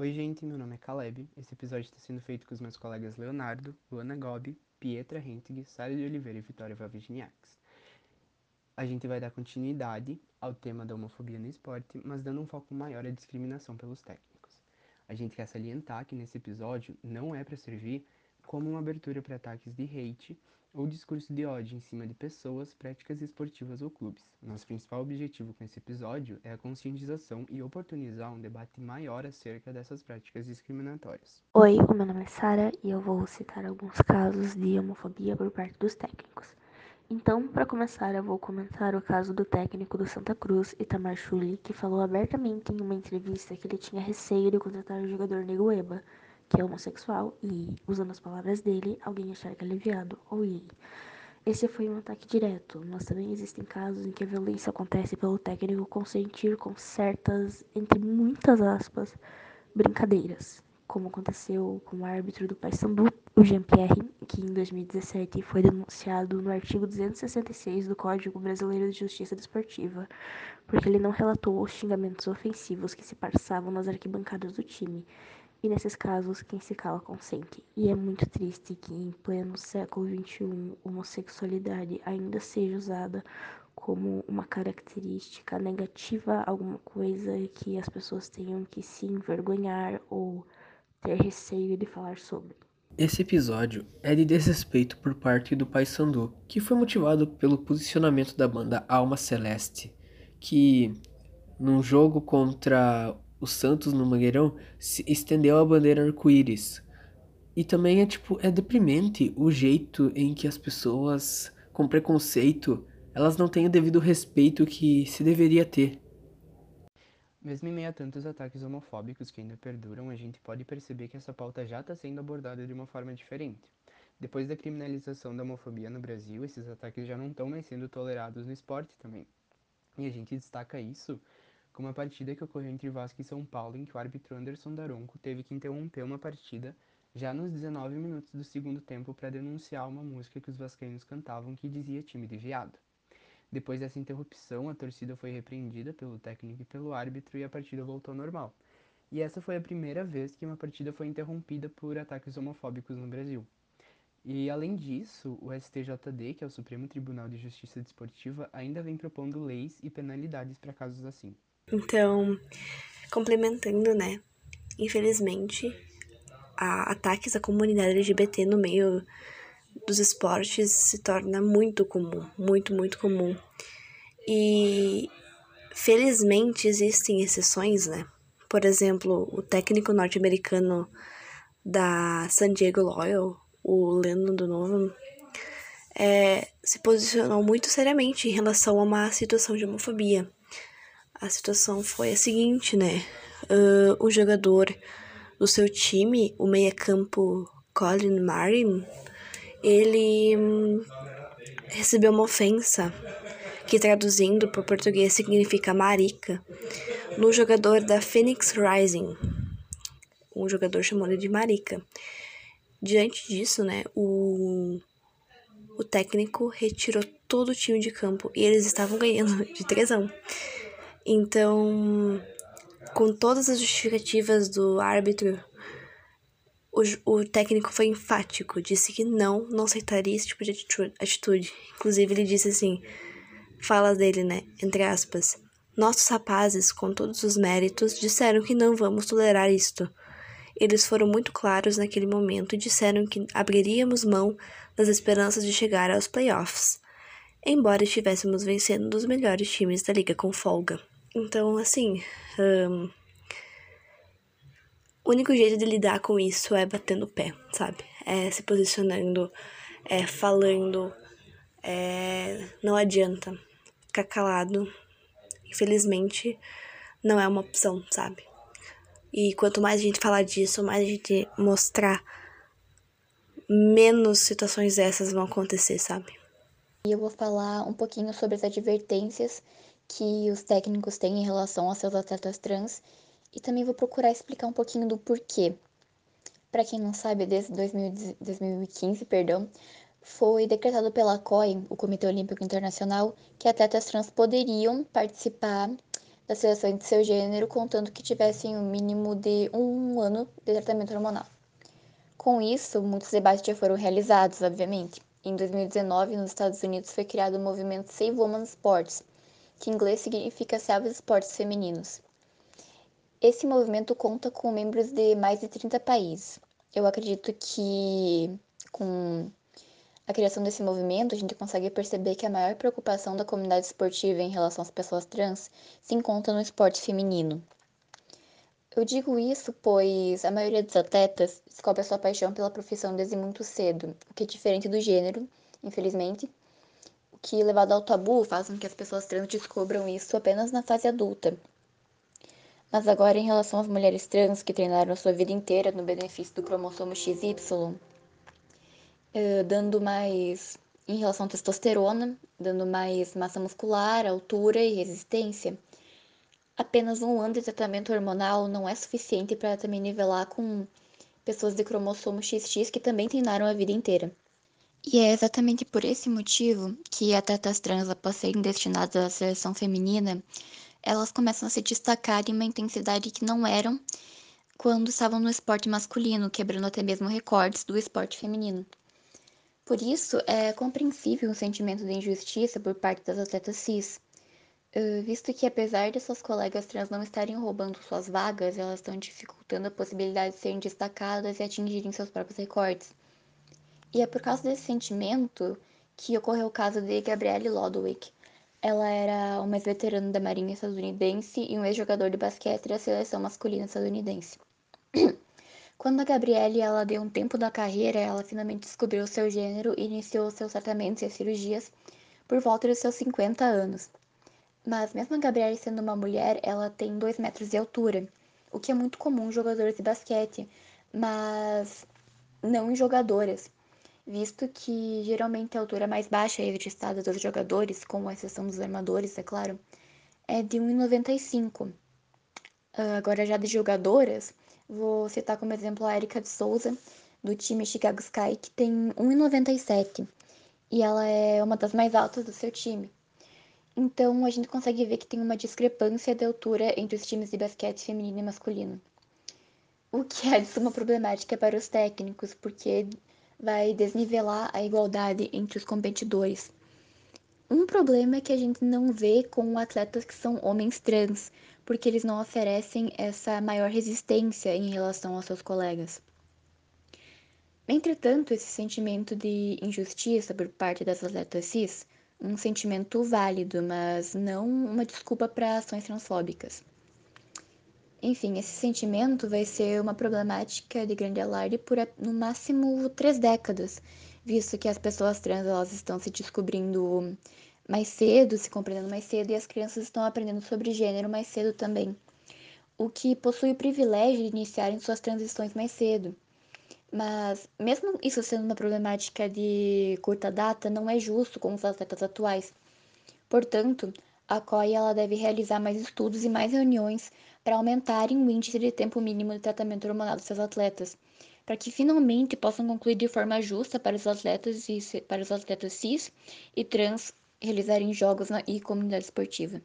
Oi, gente, meu nome é Caleb. Esse episódio está sendo feito com os meus colegas Leonardo, Luana Gobi, Pietra Hentig, Sara de Oliveira e Vitória Valvigniacs. A gente vai dar continuidade ao tema da homofobia no esporte, mas dando um foco maior à discriminação pelos técnicos. A gente quer salientar que nesse episódio não é para servir como uma abertura para ataques de hate ou discurso de ódio em cima de pessoas, práticas esportivas ou clubes. Nosso principal objetivo com esse episódio é a conscientização e oportunizar um debate maior acerca dessas práticas discriminatórias. Oi, o meu nome é Sara e eu vou citar alguns casos de homofobia por parte dos técnicos. Então, para começar, eu vou comentar o caso do técnico do Santa Cruz, Itamar Chuli, que falou abertamente em uma entrevista que ele tinha receio de contratar o jogador Negueba, que é homossexual, e, usando as palavras dele, alguém achar que é viado ou gay. Esse foi um ataque direto, mas também existem casos em que a violência acontece pelo técnico consentir com certas, entre muitas aspas, brincadeiras, como aconteceu com o árbitro do Paysandu, o Jean-Pierre, que em 2017 foi denunciado no artigo 266 do Código Brasileiro de Justiça Desportiva, porque ele não relatou os xingamentos ofensivos que se passavam nas arquibancadas do time e nesses casos, quem se cala consente. E é muito triste que em pleno século XXI, homossexualidade ainda seja usada como uma característica negativa, alguma coisa que as pessoas tenham que se envergonhar ou ter receio de falar sobre. Esse episódio é de desrespeito por parte do Pai Sandu, que foi motivado pelo posicionamento da banda Alma Celeste, que num jogo contra o Santos no Mangueirão se estendeu a bandeira arco-íris. E também é tipo, é deprimente o jeito em que as pessoas com preconceito, elas não têm o devido respeito que se deveria ter. Mesmo em meio a tantos ataques homofóbicos que ainda perduram, a gente pode perceber que essa pauta já está sendo abordada de uma forma diferente. Depois da criminalização da homofobia no Brasil, esses ataques já não estão mais sendo tolerados no esporte também. E a gente destaca isso como a partida que ocorreu entre Vasco e São Paulo, em que o árbitro Anderson Daronco teve que interromper uma partida já nos 19 minutos do segundo tempo para denunciar uma música que os vascaínos cantavam que dizia time de viado. Depois dessa interrupção, a torcida foi repreendida pelo técnico e pelo árbitro e a partida voltou ao normal. E essa foi a primeira vez que uma partida foi interrompida por ataques homofóbicos no Brasil. E além disso, o STJD, que é o Supremo Tribunal de Justiça Desportiva, ainda vem propondo leis e penalidades para casos assim. Então, complementando, né? Infelizmente, a ataques à comunidade LGBT no meio dos esportes se torna muito comum, muito, muito comum. E felizmente existem exceções, né? Por exemplo, o técnico norte-americano da San Diego Loyal, o Lennon do Novo, é, se posicionou muito seriamente em relação a uma situação de homofobia a situação foi a seguinte, né? Uh, o jogador do seu time, o meia-campo Colin Marin, ele hum, recebeu uma ofensa que traduzindo para o português significa marica, no jogador da Phoenix Rising. Um jogador chamou ele de marica. Diante disso, né, o, o técnico retirou todo o time de campo e eles estavam ganhando de 3 a 1. Então, com todas as justificativas do árbitro, o, o técnico foi enfático, disse que não, não aceitaria esse tipo de atitude. Inclusive, ele disse assim: fala dele, né? Entre aspas. Nossos rapazes, com todos os méritos, disseram que não vamos tolerar isto. Eles foram muito claros naquele momento e disseram que abriríamos mão das esperanças de chegar aos playoffs, embora estivéssemos vencendo um dos melhores times da liga com folga. Então, assim, um, o único jeito de lidar com isso é batendo o pé, sabe? É se posicionando, é falando, é, não adianta ficar calado. Infelizmente, não é uma opção, sabe? E quanto mais a gente falar disso, mais a gente mostrar, menos situações dessas vão acontecer, sabe? E eu vou falar um pouquinho sobre as advertências que os técnicos têm em relação aos seus atletas trans e também vou procurar explicar um pouquinho do porquê. Para quem não sabe, desde 2015, perdão, foi decretado pela COI, o Comitê Olímpico Internacional, que atletas trans poderiam participar da seleção de seu gênero, contando que tivessem um mínimo de um ano de tratamento hormonal. Com isso, muitos debates já foram realizados, obviamente. Em 2019, nos Estados Unidos, foi criado o movimento Save Women's Sports, que em inglês significa Salve Esportes Femininos. Esse movimento conta com membros de mais de 30 países. Eu acredito que com a criação desse movimento, a gente consegue perceber que a maior preocupação da comunidade esportiva em relação às pessoas trans se encontra no esporte feminino. Eu digo isso pois a maioria dos atletas descobre a sua paixão pela profissão desde muito cedo, o que é diferente do gênero, infelizmente, que, levado ao tabu, faz com que as pessoas trans descubram isso apenas na fase adulta, mas agora, em relação às mulheres trans que treinaram a sua vida inteira no benefício do cromossomo XY, eh, dando mais em relação à testosterona, dando mais massa muscular, altura e resistência, apenas um ano de tratamento hormonal não é suficiente para também nivelar com pessoas de cromossomo XX que também treinaram a vida inteira. E é exatamente por esse motivo que atletas trans, após serem destinadas à seleção feminina, elas começam a se destacar em uma intensidade que não eram quando estavam no esporte masculino, quebrando até mesmo recordes do esporte feminino. Por isso, é compreensível um sentimento de injustiça por parte das atletas cis, visto que apesar de suas colegas trans não estarem roubando suas vagas, elas estão dificultando a possibilidade de serem destacadas e atingirem seus próprios recordes. E é por causa desse sentimento que ocorreu o caso de Gabrielle Lodwick, ela era uma ex-veterana da Marinha estadunidense e um ex-jogador de basquete da seleção masculina estadunidense. Quando a Gabrielle ela deu um tempo da carreira, ela finalmente descobriu seu gênero e iniciou seus tratamentos e cirurgias por volta dos seus 50 anos. Mas mesmo a Gabrielle sendo uma mulher, ela tem 2 metros de altura, o que é muito comum em jogadores de basquete, mas não em jogadoras visto que geralmente a altura mais baixa registrada dos jogadores, com exceção dos armadores, é claro, é de 1,95. Ah, agora, já de jogadoras, vou citar como exemplo a Erika de Souza, do time Chicago Sky, que tem 1,97 e ela é uma das mais altas do seu time. Então, a gente consegue ver que tem uma discrepância de altura entre os times de basquete feminino e masculino. O que é de suma problemática para os técnicos, porque vai desnivelar a igualdade entre os competidores. Um problema é que a gente não vê com atletas que são homens trans, porque eles não oferecem essa maior resistência em relação aos seus colegas. Entretanto, esse sentimento de injustiça por parte das atletas cis, um sentimento válido, mas não uma desculpa para ações transfóbicas. Enfim, esse sentimento vai ser uma problemática de grande alarde por no máximo três décadas, visto que as pessoas trans elas estão se descobrindo mais cedo, se compreendendo mais cedo, e as crianças estão aprendendo sobre gênero mais cedo também, o que possui o privilégio de iniciarem suas transições mais cedo. Mas, mesmo isso sendo uma problemática de curta data, não é justo com os atletas atuais. Portanto, a COI ela deve realizar mais estudos e mais reuniões para aumentarem o índice de tempo mínimo de tratamento hormonal dos seus atletas, para que finalmente possam concluir de forma justa para os atletas e para os atletas cis e trans realizarem jogos na e comunidade esportiva.